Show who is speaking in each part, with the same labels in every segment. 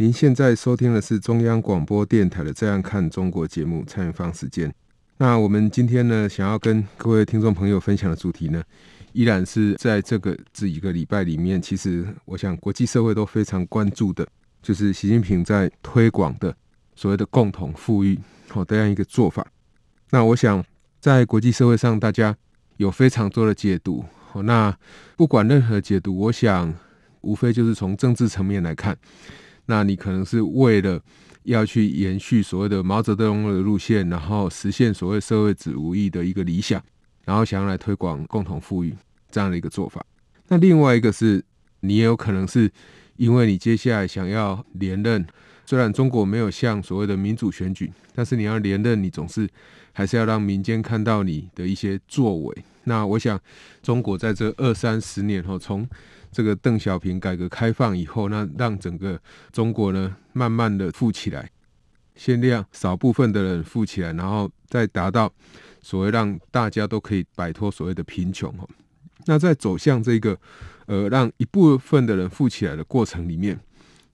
Speaker 1: 您现在收听的是中央广播电台的《这样看中国》节目，蔡明芳时间。那我们今天呢，想要跟各位听众朋友分享的主题呢，依然是在这个这一个礼拜里面，其实我想国际社会都非常关注的，就是习近平在推广的所谓的共同富裕好这样一个做法。那我想在国际社会上，大家有非常多的解读。那不管任何解读，我想。无非就是从政治层面来看，那你可能是为了要去延续所谓的毛泽东的路线，然后实现所谓社会主义的一个理想，然后想要来推广共同富裕这样的一个做法。那另外一个是，你也有可能是因为你接下来想要连任，虽然中国没有像所谓的民主选举，但是你要连任，你总是还是要让民间看到你的一些作为。那我想，中国在这二三十年后，从这个邓小平改革开放以后，那让整个中国呢，慢慢的富起来，先让少部分的人富起来，然后再达到所谓让大家都可以摆脱所谓的贫穷。那在走向这个呃让一部分的人富起来的过程里面，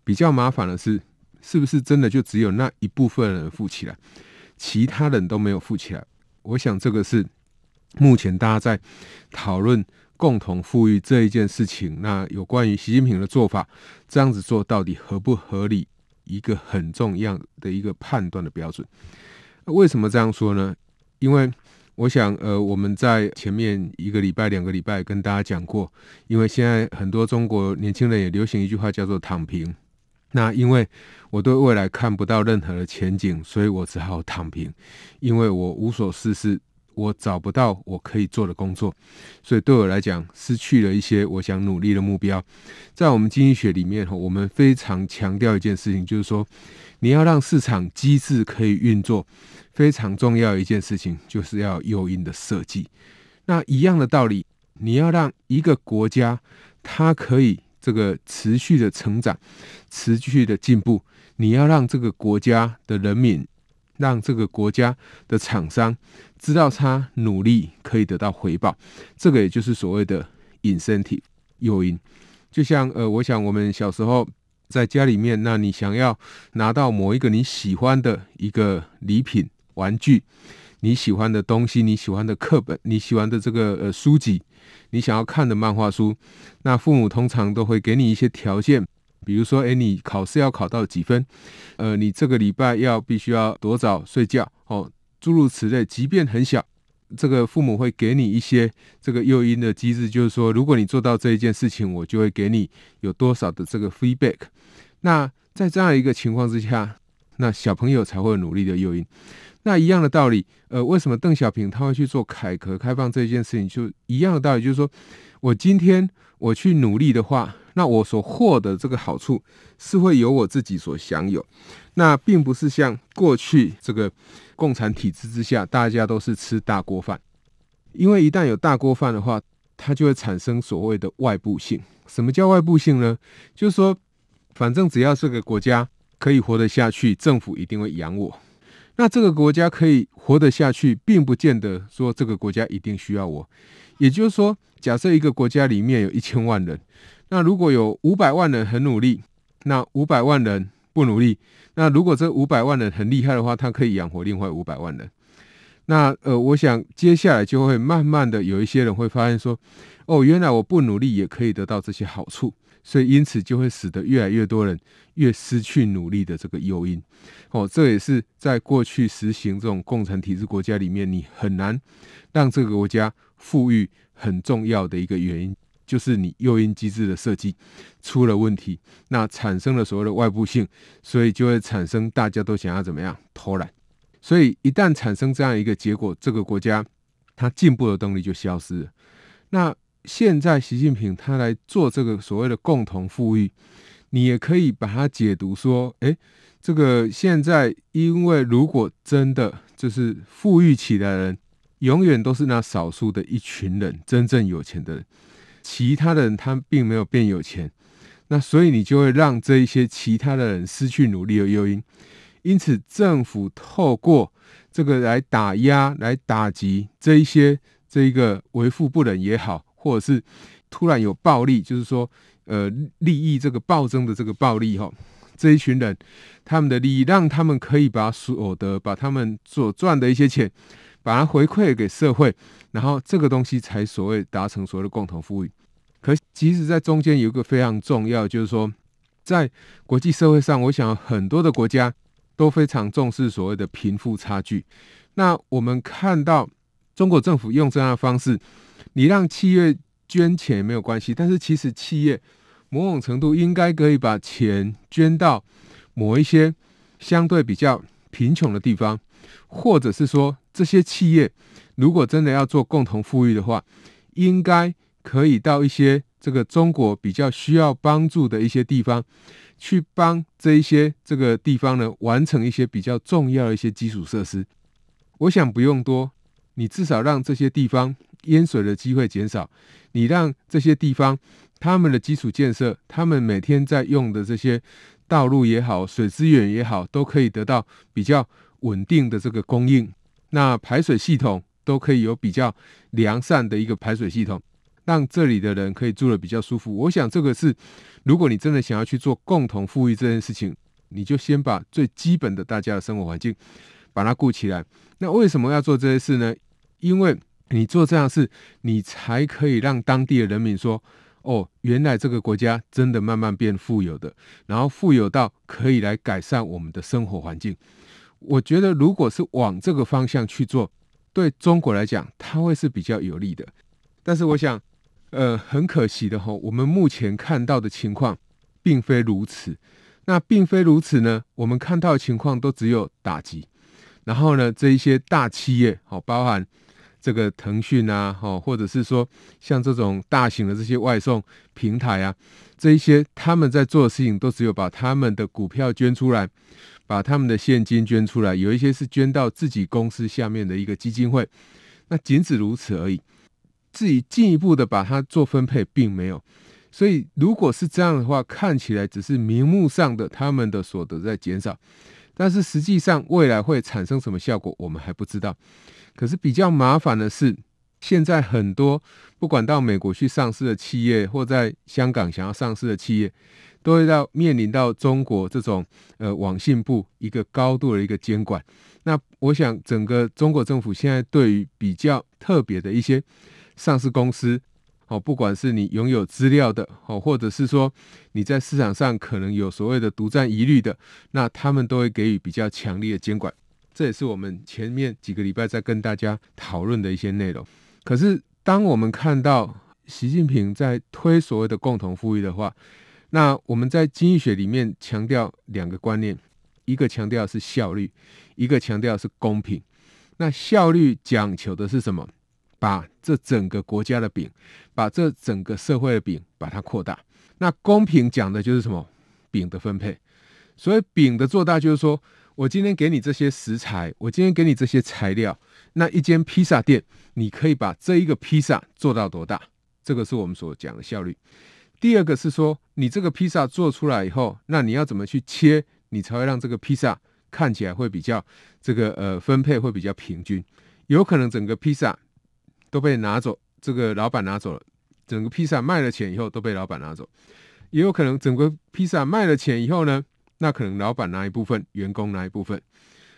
Speaker 1: 比较麻烦的是，是不是真的就只有那一部分人富起来，其他人都没有富起来？我想这个是目前大家在讨论。共同富裕这一件事情，那有关于习近平的做法，这样子做到底合不合理？一个很重要的一个判断的标准。为什么这样说呢？因为我想，呃，我们在前面一个礼拜、两个礼拜跟大家讲过，因为现在很多中国年轻人也流行一句话叫做“躺平”。那因为我对未来看不到任何的前景，所以我只好躺平，因为我无所事事。我找不到我可以做的工作，所以对我来讲，失去了一些我想努力的目标。在我们经济学里面，我们非常强调一件事情，就是说，你要让市场机制可以运作，非常重要一件事情，就是要诱因的设计。那一样的道理，你要让一个国家它可以这个持续的成长、持续的进步，你要让这个国家的人民。让这个国家的厂商知道他努力可以得到回报，这个也就是所谓的隐性体诱因。就像呃，我想我们小时候在家里面，那你想要拿到某一个你喜欢的一个礼品、玩具，你喜欢的东西，你喜欢的课本，你喜欢的这个呃书籍，你想要看的漫画书，那父母通常都会给你一些条件。比如说，诶，你考试要考到几分？呃，你这个礼拜要必须要多早睡觉？哦，诸如此类。即便很小，这个父母会给你一些这个诱因的机制，就是说，如果你做到这一件事情，我就会给你有多少的这个 feedback。那在这样一个情况之下，那小朋友才会努力的诱因。那一样的道理，呃，为什么邓小平他会去做改革开放这件事情？就一样的道理，就是说我今天我去努力的话。那我所获得这个好处是会由我自己所享有，那并不是像过去这个共产体制之下，大家都是吃大锅饭。因为一旦有大锅饭的话，它就会产生所谓的外部性。什么叫外部性呢？就是说，反正只要这个国家可以活得下去，政府一定会养我。那这个国家可以活得下去，并不见得说这个国家一定需要我。也就是说，假设一个国家里面有一千万人。那如果有五百万人很努力，那五百万人不努力，那如果这五百万人很厉害的话，他可以养活另外五百万人。那呃，我想接下来就会慢慢的有一些人会发现说，哦，原来我不努力也可以得到这些好处，所以因此就会使得越来越多人越失去努力的这个诱因。哦，这也是在过去实行这种共产体制国家里面，你很难让这个国家富裕很重要的一个原因。就是你诱因机制的设计出了问题，那产生了所谓的外部性，所以就会产生大家都想要怎么样偷懒，所以一旦产生这样一个结果，这个国家它进步的动力就消失了。那现在习近平他来做这个所谓的共同富裕，你也可以把它解读说，诶，这个现在，因为如果真的就是富裕起来的人，永远都是那少数的一群人真正有钱的人，其他的人他并没有变有钱，那所以你就会让这一些其他的人失去努力的诱因，因此政府透过这个来打压、来打击这一些这一个为富不仁也好，或者是突然有暴利，就是说呃利益这个暴增的这个暴利哈，这一群人他们的利益让他们可以把所得、把他们所赚的一些钱。把它回馈给社会，然后这个东西才所谓达成所谓的共同富裕。可其实，在中间有一个非常重要，就是说，在国际社会上，我想很多的国家都非常重视所谓的贫富差距。那我们看到中国政府用这样的方式，你让企业捐钱没有关系，但是其实企业某种程度应该可以把钱捐到某一些相对比较贫穷的地方，或者是说。这些企业如果真的要做共同富裕的话，应该可以到一些这个中国比较需要帮助的一些地方，去帮这一些这个地方呢完成一些比较重要的一些基础设施。我想不用多，你至少让这些地方淹水的机会减少，你让这些地方他们的基础建设，他们每天在用的这些道路也好，水资源也好，都可以得到比较稳定的这个供应。那排水系统都可以有比较良善的一个排水系统，让这里的人可以住得比较舒服。我想这个是，如果你真的想要去做共同富裕这件事情，你就先把最基本的大家的生活环境把它顾起来。那为什么要做这些事呢？因为你做这样事，你才可以让当地的人民说：“哦，原来这个国家真的慢慢变富有的，然后富有到可以来改善我们的生活环境。”我觉得，如果是往这个方向去做，对中国来讲，它会是比较有利的。但是，我想，呃，很可惜的哈，我们目前看到的情况并非如此。那并非如此呢？我们看到的情况都只有打击。然后呢，这一些大企业，好，包含这个腾讯啊，哈，或者是说像这种大型的这些外送平台啊，这一些他们在做的事情，都只有把他们的股票捐出来。把他们的现金捐出来，有一些是捐到自己公司下面的一个基金会，那仅止如此而已。至于进一步的把它做分配，并没有。所以如果是这样的话，看起来只是名目上的他们的所得在减少，但是实际上未来会产生什么效果，我们还不知道。可是比较麻烦的是，现在很多不管到美国去上市的企业，或在香港想要上市的企业。都会到面临到中国这种呃网信部一个高度的一个监管，那我想整个中国政府现在对于比较特别的一些上市公司，哦，不管是你拥有资料的，哦，或者是说你在市场上可能有所谓的独占疑虑的，那他们都会给予比较强力的监管。这也是我们前面几个礼拜在跟大家讨论的一些内容。可是当我们看到习近平在推所谓的共同富裕的话，那我们在经济学里面强调两个观念，一个强调是效率，一个强调是公平。那效率讲求的是什么？把这整个国家的饼，把这整个社会的饼，把它扩大。那公平讲的就是什么？饼的分配。所以饼的做大，就是说我今天给你这些食材，我今天给你这些材料，那一间披萨店，你可以把这一个披萨做到多大？这个是我们所讲的效率。第二个是说，你这个披萨做出来以后，那你要怎么去切，你才会让这个披萨看起来会比较这个呃分配会比较平均？有可能整个披萨都被拿走，这个老板拿走了，整个披萨卖了钱以后都被老板拿走，也有可能整个披萨卖了钱以后呢，那可能老板拿一部分，员工拿一部分。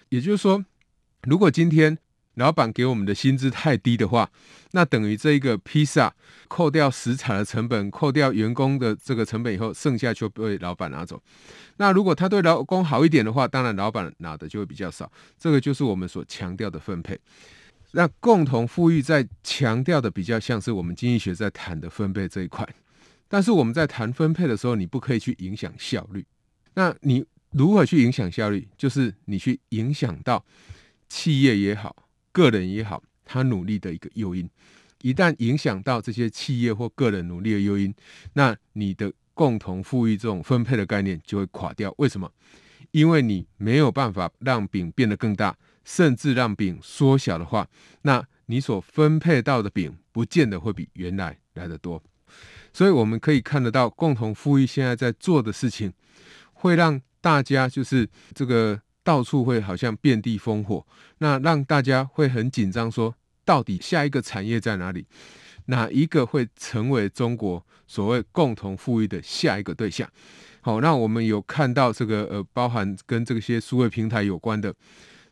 Speaker 1: 也就是说，如果今天老板给我们的薪资太低的话，那等于这一个披萨扣掉食材的成本，扣掉员工的这个成本以后，剩下就被老板拿走。那如果他对劳工好一点的话，当然老板拿的就会比较少。这个就是我们所强调的分配。那共同富裕在强调的比较像是我们经济学在谈的分配这一块。但是我们在谈分配的时候，你不可以去影响效率。那你如何去影响效率？就是你去影响到企业也好。个人也好，他努力的一个诱因，一旦影响到这些企业或个人努力的诱因，那你的共同富裕这种分配的概念就会垮掉。为什么？因为你没有办法让饼变得更大，甚至让饼缩小的话，那你所分配到的饼不见得会比原来来得多。所以我们可以看得到，共同富裕现在在做的事情，会让大家就是这个到处会好像遍地烽火，那让大家会很紧张，说到底下一个产业在哪里？哪一个会成为中国所谓共同富裕的下一个对象？好，那我们有看到这个呃，包含跟这些数位平台有关的，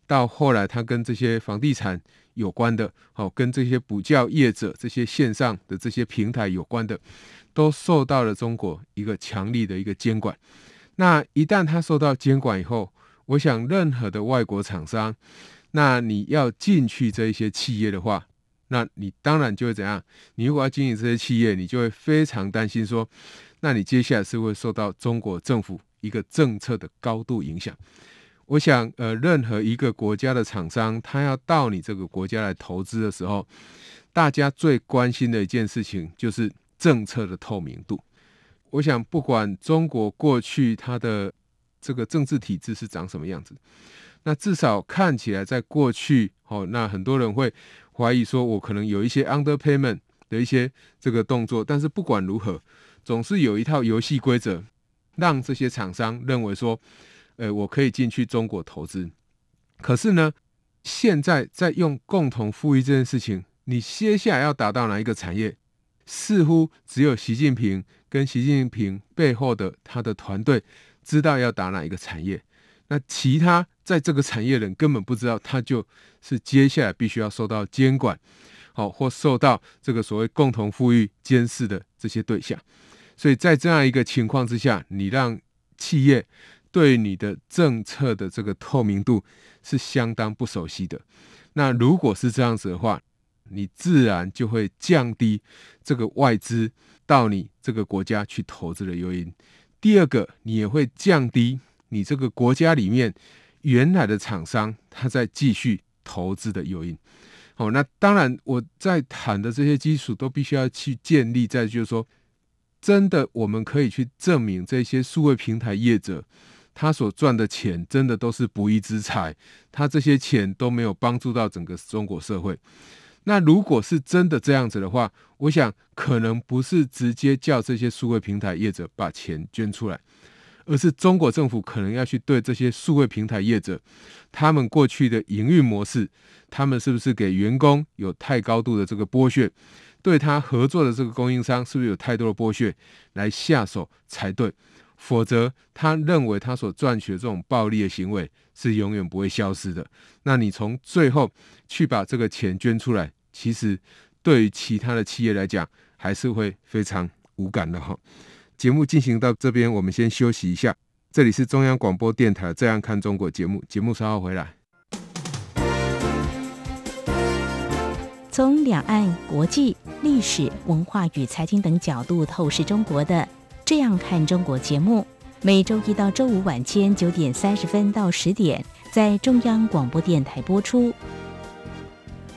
Speaker 1: 到后来它跟这些房地产有关的，好，跟这些补教业者、这些线上的这些平台有关的，都受到了中国一个强力的一个监管。那一旦它受到监管以后，我想任何的外国厂商，那你要进去这一些企业的话，那你当然就会怎样？你如果要经营这些企业，你就会非常担心说，那你接下来是会受到中国政府一个政策的高度影响。我想，呃，任何一个国家的厂商，他要到你这个国家来投资的时候，大家最关心的一件事情就是政策的透明度。我想，不管中国过去它的这个政治体制是长什么样子，那至少看起来，在过去，哦，那很多人会怀疑说，我可能有一些 underpayment 的一些这个动作，但是不管如何，总是有一套游戏规则，让这些厂商认为说，呃，我可以进去中国投资。可是呢，现在在用共同富裕这件事情，你接下来要达到哪一个产业？似乎只有习近平跟习近平背后的他的团队知道要打哪一个产业，那其他在这个产业人根本不知道，他就是接下来必须要受到监管，好，或受到这个所谓共同富裕监视的这些对象。所以在这样一个情况之下，你让企业对你的政策的这个透明度是相当不熟悉的。那如果是这样子的话，你自然就会降低这个外资到你这个国家去投资的诱因。第二个，你也会降低你这个国家里面原来的厂商他在继续投资的诱因。好，那当然我在谈的这些基础都必须要去建立在，就是说，真的我们可以去证明这些数位平台业者他所赚的钱真的都是不义之财，他这些钱都没有帮助到整个中国社会。那如果是真的这样子的话，我想可能不是直接叫这些数位平台业者把钱捐出来，而是中国政府可能要去对这些数位平台业者，他们过去的营运模式，他们是不是给员工有太高度的这个剥削，对他合作的这个供应商是不是有太多的剥削，来下手才对。否则，他认为他所赚取的这种暴利的行为是永远不会消失的。那你从最后去把这个钱捐出来，其实对于其他的企业来讲，还是会非常无感的哈。节目进行到这边，我们先休息一下。这里是中央广播电台《这样看中国》节目，节目稍后回来。
Speaker 2: 从两岸、国际、历史文化与财经等角度透视中国的。这样看中国节目，每周一到周五晚间九点三十分到十点，在中央广播电台播出。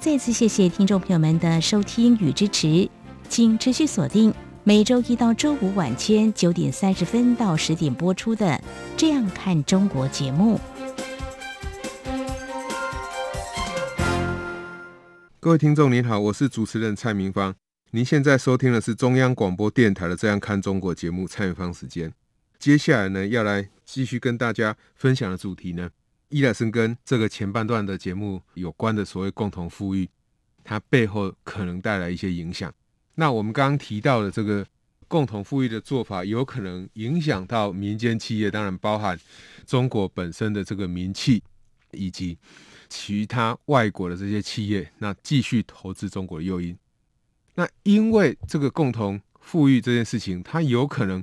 Speaker 2: 再次谢谢听众朋友们的收听与支持，请持续锁定每周一到周五晚间九点三十分到十点播出的《这样看中国》节目。
Speaker 1: 各位听众您好，我是主持人蔡明芳，您现在收听的是中央广播电台的《这样看中国》节目，蔡明芳时间。接下来呢，要来继续跟大家分享的主题呢，依然是跟这个前半段的节目有关的所谓共同富裕，它背后可能带来一些影响。那我们刚刚提到的这个共同富裕的做法，有可能影响到民间企业，当然包含中国本身的这个民企，以及其他外国的这些企业，那继续投资中国的诱因。那因为这个共同富裕这件事情，它有可能。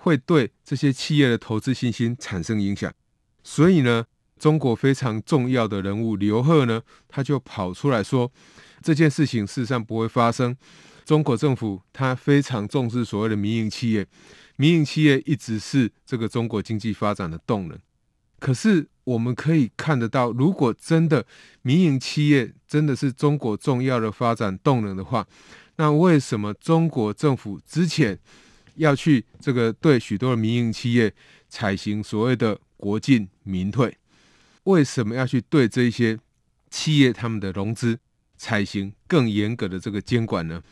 Speaker 1: 会对这些企业的投资信心产生影响，所以呢，中国非常重要的人物刘鹤呢，他就跑出来说，这件事情事实上不会发生。中国政府他非常重视所谓的民营企业，民营企业一直是这个中国经济发展的动能。可是我们可以看得到，如果真的民营企业真的是中国重要的发展动能的话，那为什么中国政府之前要去这个对许多的民营企业采行所谓的国进民退？为什么要去对这些企业他们的融资采行更严格的这个监管呢？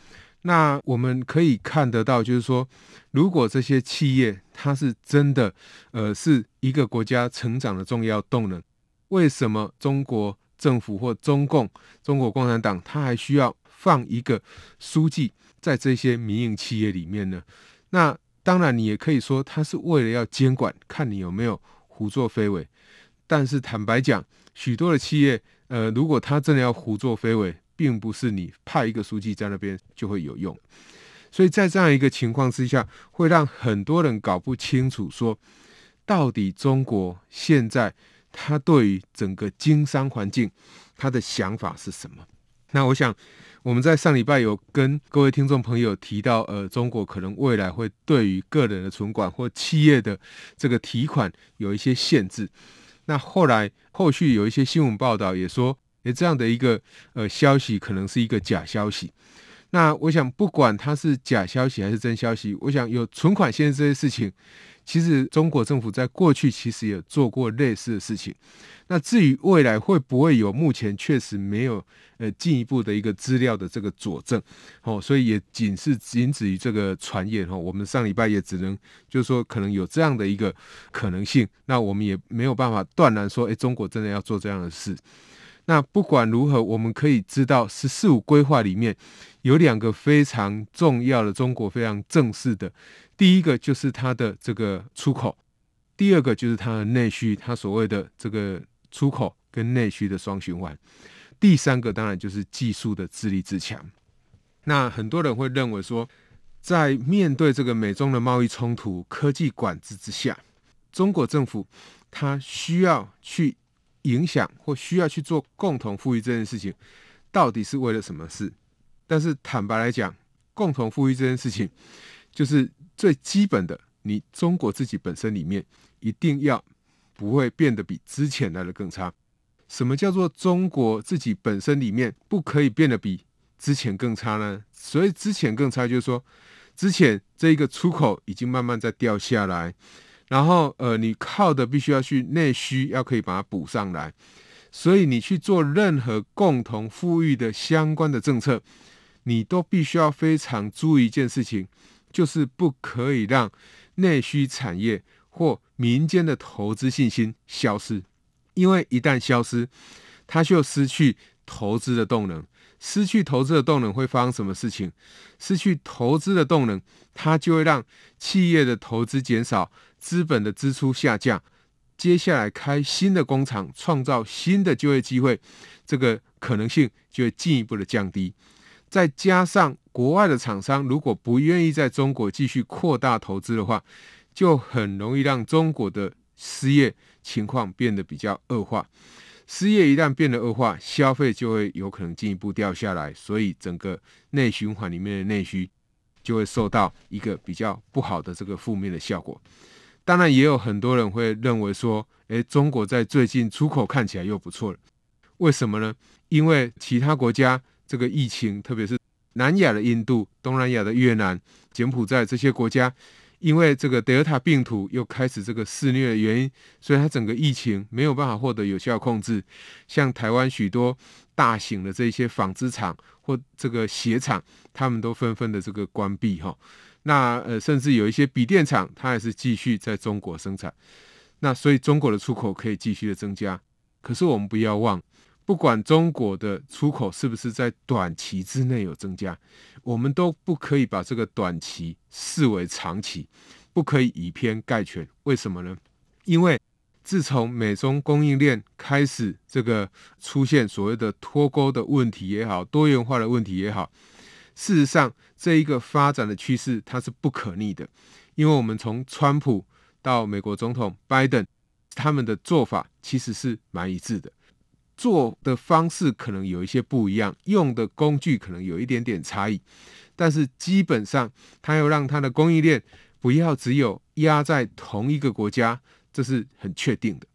Speaker 1: 那我们可以看得到，就是说，如果这些企业它是真的，呃，是一个国家成长的重要动能，为什么中国政府或中共、中国共产党，它还需要放一个书记在这些民营企业里面呢？那当然，你也可以说，它是为了要监管，看你有没有胡作非为。但是坦白讲，许多的企业，呃，如果他真的要胡作非为，并不是你派一个书记在那边就会有用，所以在这样一个情况之下，会让很多人搞不清楚说，到底中国现在他对于整个经商环境他的想法是什么？那我想我们在上礼拜有跟各位听众朋友提到，呃，中国可能未来会对于个人的存款或企业的这个提款有一些限制。那后来后续有一些新闻报道也说。这样的一个呃消息可能是一个假消息。那我想，不管它是假消息还是真消息，我想有存款限制这些事情，其实中国政府在过去其实也做过类似的事情。那至于未来会不会有，目前确实没有呃进一步的一个资料的这个佐证哦，所以也仅是仅止于这个传言哈。我们上礼拜也只能就是说可能有这样的一个可能性，那我们也没有办法断然说，诶，中国真的要做这样的事。那不管如何，我们可以知道“十四五”规划里面有两个非常重要的中国非常正式的，第一个就是它的这个出口，第二个就是它的内需，它所谓的这个出口跟内需的双循环，第三个当然就是技术的自立自强。那很多人会认为说，在面对这个美中的贸易冲突、科技管制之下，中国政府它需要去。影响或需要去做共同富裕这件事情，到底是为了什么事？但是坦白来讲，共同富裕这件事情，就是最基本的，你中国自己本身里面一定要不会变得比之前来的更差。什么叫做中国自己本身里面不可以变得比之前更差呢？所以之前更差，就是说之前这一个出口已经慢慢在掉下来。然后，呃，你靠的必须要去内需，要可以把它补上来。所以，你去做任何共同富裕的相关的政策，你都必须要非常注意一件事情，就是不可以让内需产业或民间的投资信心消失。因为一旦消失，它就失去投资的动能。失去投资的动能会发生什么事情？失去投资的动能，它就会让企业的投资减少。资本的支出下降，接下来开新的工厂，创造新的就业机会，这个可能性就会进一步的降低。再加上国外的厂商如果不愿意在中国继续扩大投资的话，就很容易让中国的失业情况变得比较恶化。失业一旦变得恶化，消费就会有可能进一步掉下来，所以整个内循环里面的内需就会受到一个比较不好的这个负面的效果。当然，也有很多人会认为说，诶，中国在最近出口看起来又不错了，为什么呢？因为其他国家这个疫情，特别是南亚的印度、东南亚的越南、柬埔寨这些国家，因为这个德尔塔病毒又开始这个肆虐的原因，所以它整个疫情没有办法获得有效控制。像台湾许多大型的这些纺织厂或这个鞋厂，他们都纷纷的这个关闭哈。那呃，甚至有一些笔电厂，它还是继续在中国生产。那所以中国的出口可以继续的增加。可是我们不要忘，不管中国的出口是不是在短期之内有增加，我们都不可以把这个短期视为长期，不可以以偏概全。为什么呢？因为自从美中供应链开始这个出现所谓的脱钩的问题也好，多元化的问题也好。事实上，这一个发展的趋势它是不可逆的，因为我们从川普到美国总统拜登，他们的做法其实是蛮一致的，做的方式可能有一些不一样，用的工具可能有一点点差异，但是基本上，他要让他的供应链不要只有压在同一个国家，这是很确定的。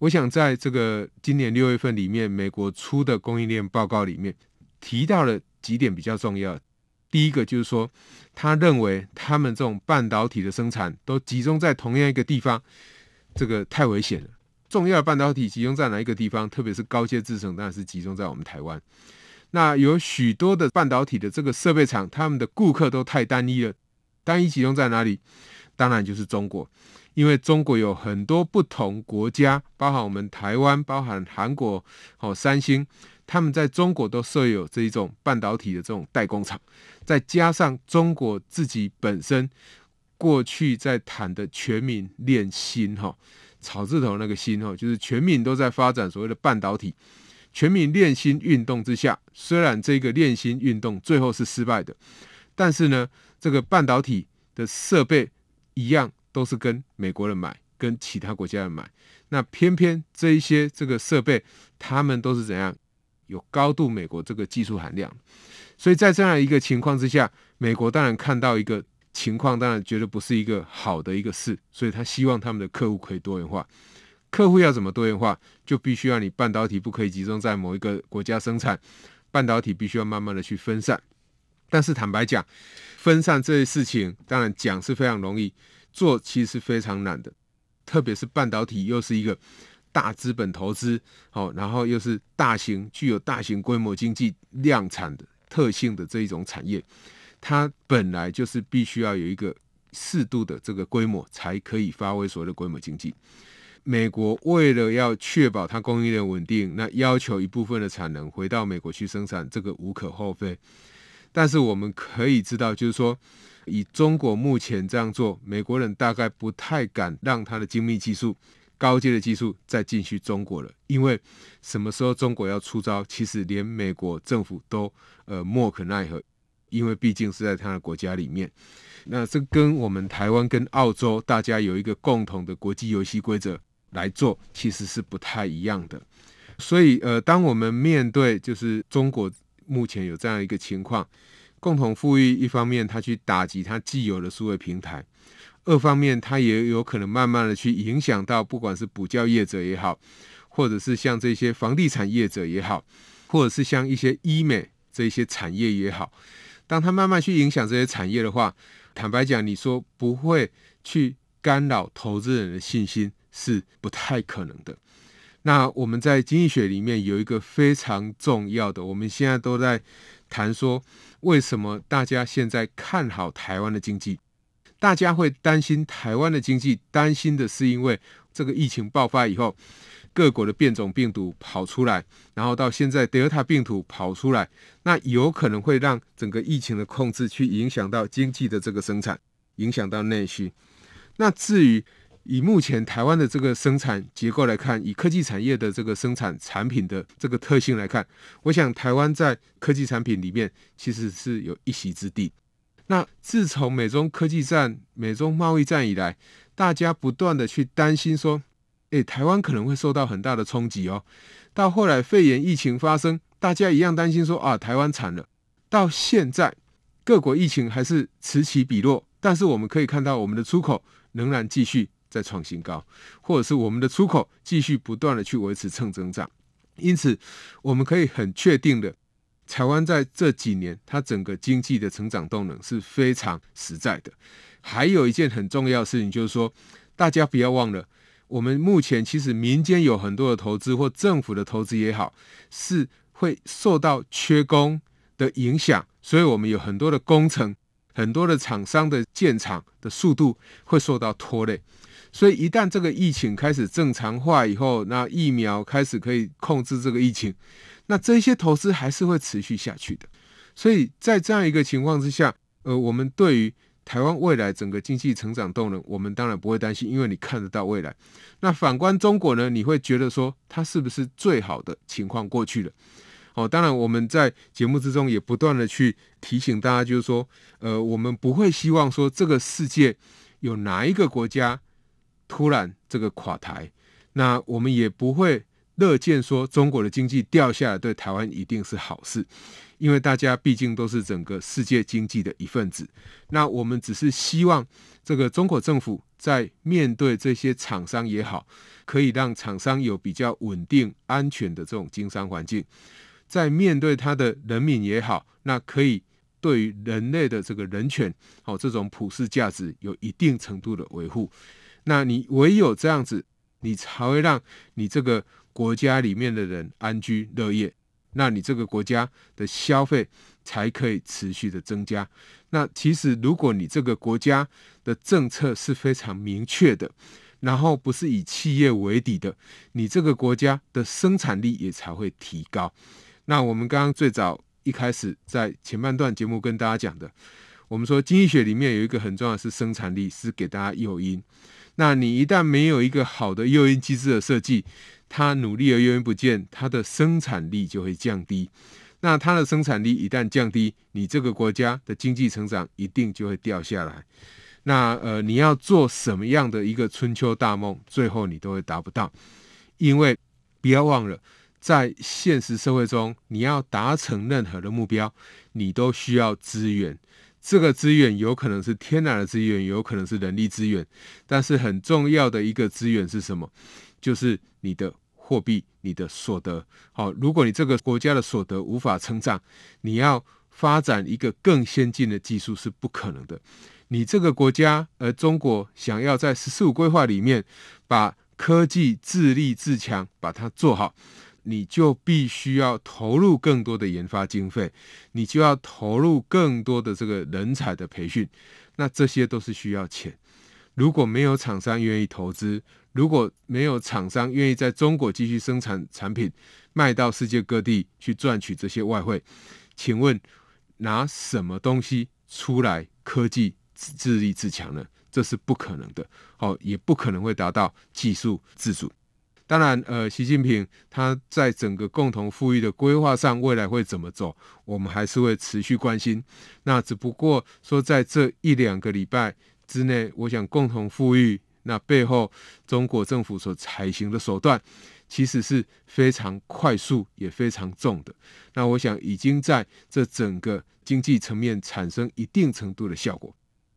Speaker 1: 我想在这个今年六月份里面，美国出的供应链报告里面提到了几点比较重要。第一个就是说，他认为他们这种半导体的生产都集中在同样一个地方，这个太危险了。重要的半导体集中在哪一个地方？特别是高阶制程，当然是集中在我们台湾。那有许多的半导体的这个设备厂，他们的顾客都太单一了。单一集中在哪里？当然就是中国。因为中国有很多不同国家，包含我们台湾，包含韩国，哦，三星，他们在中国都设有这一种半导体的这种代工厂，再加上中国自己本身过去在谈的全民炼芯，哈，草字头那个芯，哈，就是全民都在发展所谓的半导体，全民炼芯运动之下，虽然这个炼芯运动最后是失败的，但是呢，这个半导体的设备一样。都是跟美国人买，跟其他国家人买。那偏偏这一些这个设备，他们都是怎样？有高度美国这个技术含量。所以在这样一个情况之下，美国当然看到一个情况，当然觉得不是一个好的一个事。所以他希望他们的客户可以多元化。客户要怎么多元化？就必须要你半导体不可以集中在某一个国家生产，半导体必须要慢慢的去分散。但是坦白讲，分散这些事情，当然讲是非常容易。做其实是非常难的，特别是半导体又是一个大资本投资，好，然后又是大型具有大型规模经济量产的特性的这一种产业，它本来就是必须要有一个适度的这个规模，才可以发挥所谓的规模经济。美国为了要确保它供应链稳定，那要求一部分的产能回到美国去生产，这个无可厚非。但是我们可以知道，就是说。以中国目前这样做，美国人大概不太敢让他的精密技术、高阶的技术再进去中国了，因为什么时候中国要出招，其实连美国政府都呃莫可奈何，因为毕竟是在他的国家里面。那这跟我们台湾跟澳洲大家有一个共同的国际游戏规则来做，其实是不太一样的。所以呃，当我们面对就是中国目前有这样一个情况。共同富裕，一方面，他去打击他既有的数位平台；二方面，它也有可能慢慢的去影响到，不管是补教业者也好，或者是像这些房地产业者也好，或者是像一些医美这些产业也好。当它慢慢去影响这些产业的话，坦白讲，你说不会去干扰投资人的信心是不太可能的。那我们在经济学里面有一个非常重要的，我们现在都在谈说。为什么大家现在看好台湾的经济？大家会担心台湾的经济，担心的是因为这个疫情爆发以后，各国的变种病毒跑出来，然后到现在德尔塔病毒跑出来，那有可能会让整个疫情的控制去影响到经济的这个生产，影响到内需。那至于，以目前台湾的这个生产结构来看，以科技产业的这个生产产品的这个特性来看，我想台湾在科技产品里面其实是有一席之地。那自从美中科技战、美中贸易战以来，大家不断的去担心说，诶，台湾可能会受到很大的冲击哦。到后来肺炎疫情发生，大家一样担心说啊，台湾惨了。到现在各国疫情还是此起彼落，但是我们可以看到我们的出口仍然继续。在创新高，或者是我们的出口继续不断的去维持正增长，因此我们可以很确定的，台湾在这几年它整个经济的成长动能是非常实在的。还有一件很重要的事情就是说，大家不要忘了，我们目前其实民间有很多的投资或政府的投资也好，是会受到缺工的影响，所以我们有很多的工程、很多的厂商的建厂的速度会受到拖累。所以一旦这个疫情开始正常化以后，那疫苗开始可以控制这个疫情，那这些投资还是会持续下去的。所以在这样一个情况之下，呃，我们对于台湾未来整个经济成长动能，我们当然不会担心，因为你看得到未来。那反观中国呢，你会觉得说它是不是最好的情况过去了？哦，当然我们在节目之中也不断的去提醒大家，就是说，呃，我们不会希望说这个世界有哪一个国家。突然这个垮台，那我们也不会乐见说中国的经济掉下来对台湾一定是好事，因为大家毕竟都是整个世界经济的一份子。那我们只是希望这个中国政府在面对这些厂商也好，可以让厂商有比较稳定、安全的这种经商环境，在面对他的人民也好，那可以对于人类的这个人权，哦，这种普世价值有一定程度的维护。那你唯有这样子，你才会让你这个国家里面的人安居乐业，那你这个国家的消费才可以持续的增加。那其实，如果你这个国家的政策是非常明确的，然后不是以企业为底的，你这个国家的生产力也才会提高。那我们刚刚最早一开始在前半段节目跟大家讲的，我们说经济学里面有一个很重要是生产力，是给大家诱因。那你一旦没有一个好的诱因机制的设计，他努力而诱因不见，他的生产力就会降低。那他的生产力一旦降低，你这个国家的经济成长一定就会掉下来。那呃，你要做什么样的一个春秋大梦，最后你都会达不到，因为不要忘了，在现实社会中，你要达成任何的目标，你都需要资源。这个资源有可能是天然的资源，有可能是人力资源，但是很重要的一个资源是什么？就是你的货币、你的所得。好，如果你这个国家的所得无法成长，你要发展一个更先进的技术是不可能的。你这个国家，而中国想要在“十四五”规划里面把科技自立自强，把它做好。你就必须要投入更多的研发经费，你就要投入更多的这个人才的培训，那这些都是需要钱。如果没有厂商愿意投资，如果没有厂商愿意在中国继续生产产品，卖到世界各地去赚取这些外汇，请问拿什么东西出来科技自立自强呢？这是不可能的，哦，也不可能会达到技术自主。当然，呃，习近平他在整个共同富裕的规划上，未来会怎么走，我们还是会持续关心。那只不过说，在这一两个礼拜之内，我想共同富裕那背后，中国政府所采行的手段，其实是非常快速也非常重的。那我想已经在这整个经济层面产生一定程度的效果。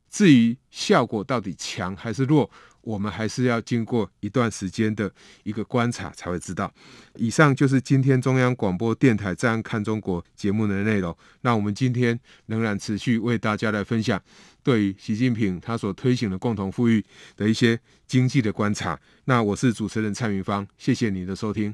Speaker 1: 至于效果到底强还是弱，我们还是要经过一段时间的一个观察才会知道。以上就是今天中央广播电台《这样看中国》节目的内容。那我们今天仍然持续为大家来分享对于习近平他所推行的共同富裕的一些经济的观察。那我是主持人蔡云芳，谢谢你的收
Speaker 2: 听。